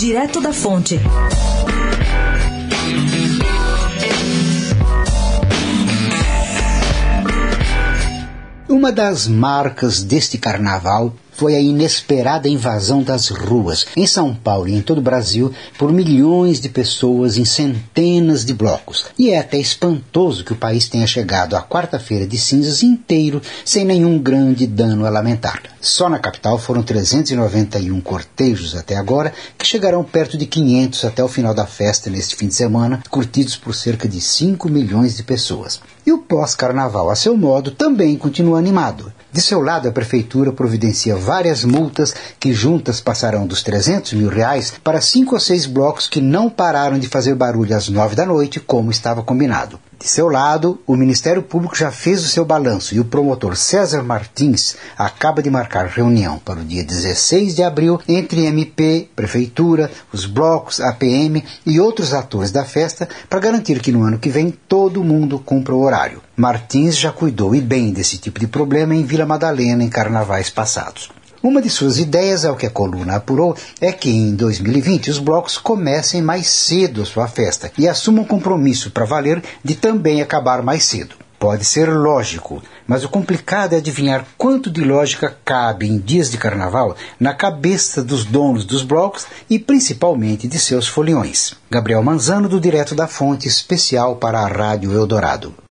Direto da Fonte. Uma das marcas deste carnaval foi a inesperada invasão das ruas, em São Paulo e em todo o Brasil, por milhões de pessoas em centenas de blocos. E é até espantoso que o país tenha chegado à quarta-feira de cinzas inteiro sem nenhum grande dano a lamentar. Só na capital foram 391 cortejos até agora, que chegarão perto de 500 até o final da festa neste fim de semana, curtidos por cerca de 5 milhões de pessoas. E o pós-carnaval, a seu modo, também continua animado. De seu lado, a prefeitura providencia várias multas que juntas passarão dos 300 mil reais para cinco ou seis blocos que não pararam de fazer barulho às nove da noite, como estava combinado. De seu lado, o Ministério Público já fez o seu balanço e o promotor César Martins acaba de marcar reunião para o dia 16 de abril entre MP, Prefeitura, os blocos, a PM e outros atores da festa para garantir que no ano que vem todo mundo cumpra o horário. Martins já cuidou e bem desse tipo de problema em Vila Madalena em carnavais passados. Uma de suas ideias, é o que a coluna apurou, é que em 2020 os blocos comecem mais cedo a sua festa e assumam compromisso para valer de também acabar mais cedo. Pode ser lógico, mas o complicado é adivinhar quanto de lógica cabe em dias de carnaval na cabeça dos donos dos blocos e principalmente de seus foliões. Gabriel Manzano, do Direto da Fonte, especial para a Rádio Eldorado.